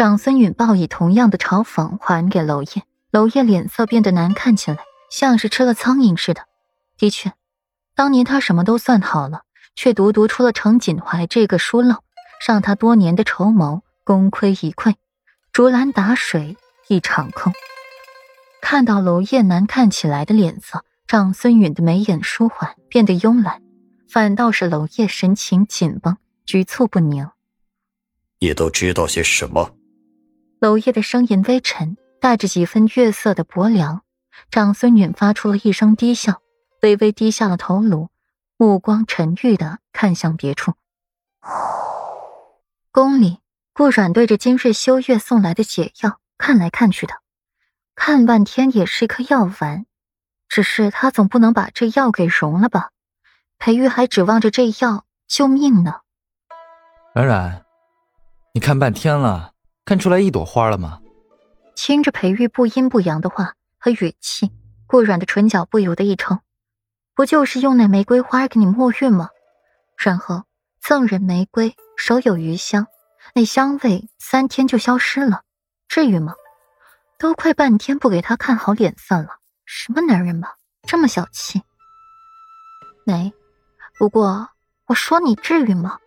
长孙允报以同样的嘲讽还给娄烨，娄烨脸色变得难看起来，像是吃了苍蝇似的。的确，当年他什么都算好了，却独独出了程锦怀这个疏漏，让他多年的筹谋功亏一篑，竹篮打水一场空。看到娄烨难看起来的脸色，长孙允的眉眼舒缓，变得慵懒，反倒是娄烨神情紧绷，局促不宁。你都知道些什么？娄烨的声音微沉，带着几分月色的薄凉。长孙女发出了一声低笑，微微低下了头颅，目光沉郁的看向别处。宫里，顾阮对着金瑞修月送来的解药看来看去的，看半天也是一颗药丸，只是他总不能把这药给融了吧？裴玉还指望着这药救命呢。冉冉，你看半天了。看出来一朵花了吗？听着裴玉不阴不阳的话和语气，顾软的唇角不由得一抽。不就是用那玫瑰花给你沐浴吗？然后赠人玫瑰，手有余香，那香味三天就消失了，至于吗？都快半天不给他看好脸色了，什么男人吧，这么小气？没，不过我说你至于吗？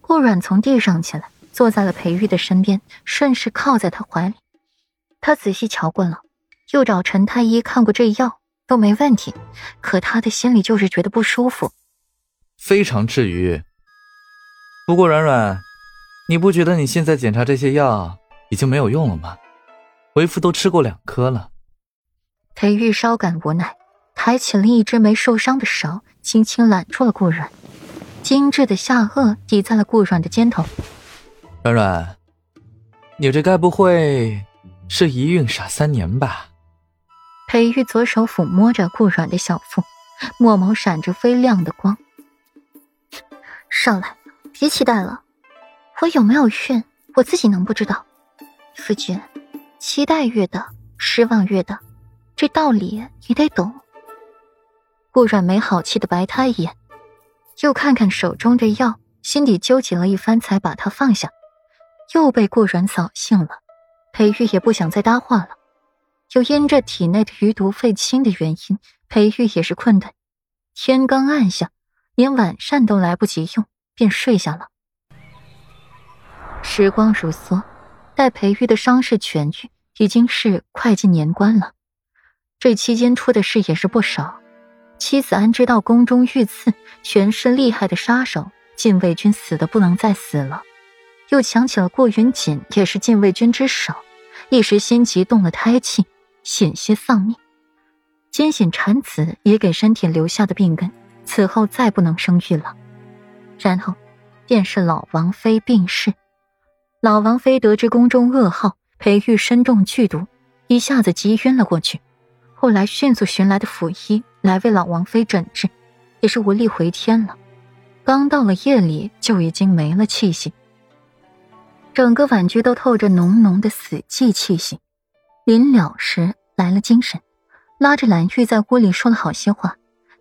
顾软从地上起来。坐在了裴玉的身边，顺势靠在他怀里。他仔细瞧过了，又找陈太医看过这药，都没问题。可他的心里就是觉得不舒服。非常治愈。不过软软，你不觉得你现在检查这些药已经没有用了吗？为夫都吃过两颗了。裴玉稍感无奈，抬起了一只没受伤的手，轻轻揽住了顾软，精致的下颚抵在了顾软的肩头。软软，你这该不会是一孕傻三年吧？裴玉左手抚摸着顾软的小腹，墨眸闪着微亮的光。上来，别期待了，我有没有孕，我自己能不知道？夫君，期待越大，失望越大，这道理你得懂。顾软没好气的白他一眼，又看看手中这药，心底纠结了一番，才把它放下。又被顾软扫兴了，裴玉也不想再搭话了。又因这体内的余毒废清的原因，裴玉也是困顿。天刚暗下，连晚膳都来不及用，便睡下了。时光如梭，待裴玉的伤势痊愈，已经是快进年关了。这期间出的事也是不少。妻子安知道宫中遇刺，全是厉害的杀手，禁卫军死的不能再死了。又想起了顾云锦也是禁卫军之首，一时心急动了胎气，险些丧命。艰险产子也给身体留下的病根，此后再不能生育了。然后，便是老王妃病逝。老王妃得知宫中噩耗，裴玉身中剧毒，一下子急晕了过去。后来迅速寻来的府医来为老王妃诊治，也是无力回天了。刚到了夜里，就已经没了气息。整个婉居都透着浓浓的死寂气息。临了时来了精神，拉着蓝玉在屋里说了好些话，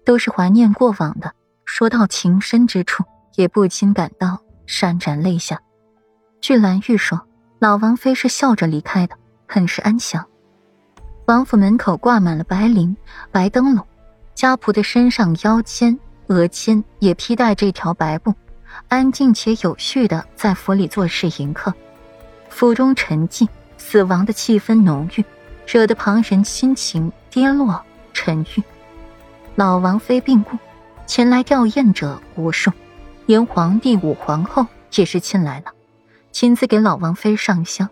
都是怀念过往的。说到情深之处，也不禁感到潸然泪下。据蓝玉说，老王妃是笑着离开的，很是安详。王府门口挂满了白绫、白灯笼，家仆的身上、腰间、额间也披戴这条白布。安静且有序的在府里做事迎客，府中沉寂，死亡的气氛浓郁，惹得旁人心情跌落沉郁。老王妃病故，前来吊唁者无数，连皇帝、武皇后也是亲来了，亲自给老王妃上香，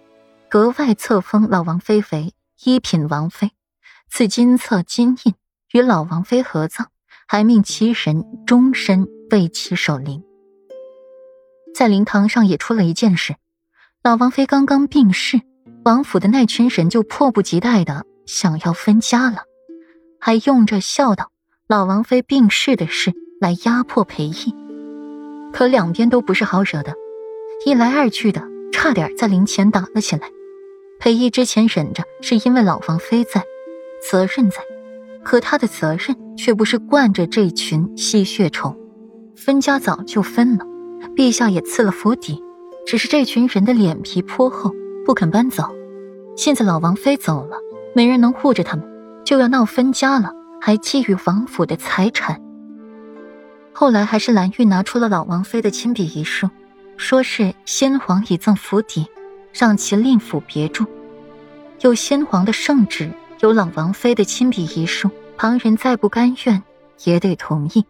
格外册封老王妃为一品王妃，赐金册金印，与老王妃合葬，还命其人终身为其守灵。在灵堂上也出了一件事，老王妃刚刚病逝，王府的那群人就迫不及待的想要分家了，还用着孝道老王妃病逝的事来压迫裴义，可两边都不是好惹的，一来二去的，差点在灵前打了起来。裴义之前忍着是因为老王妃在，责任在，可他的责任却不是惯着这群吸血虫，分家早就分了。陛下也赐了府邸，只是这群人的脸皮颇厚，不肯搬走。现在老王妃走了，没人能护着他们，就要闹分家了，还觊觎王府的财产。后来还是蓝玉拿出了老王妃的亲笔遗书，说是先皇已赠府邸，让其另府别住。有先皇的圣旨，有老王妃的亲笔遗书，旁人再不甘愿，也得同意。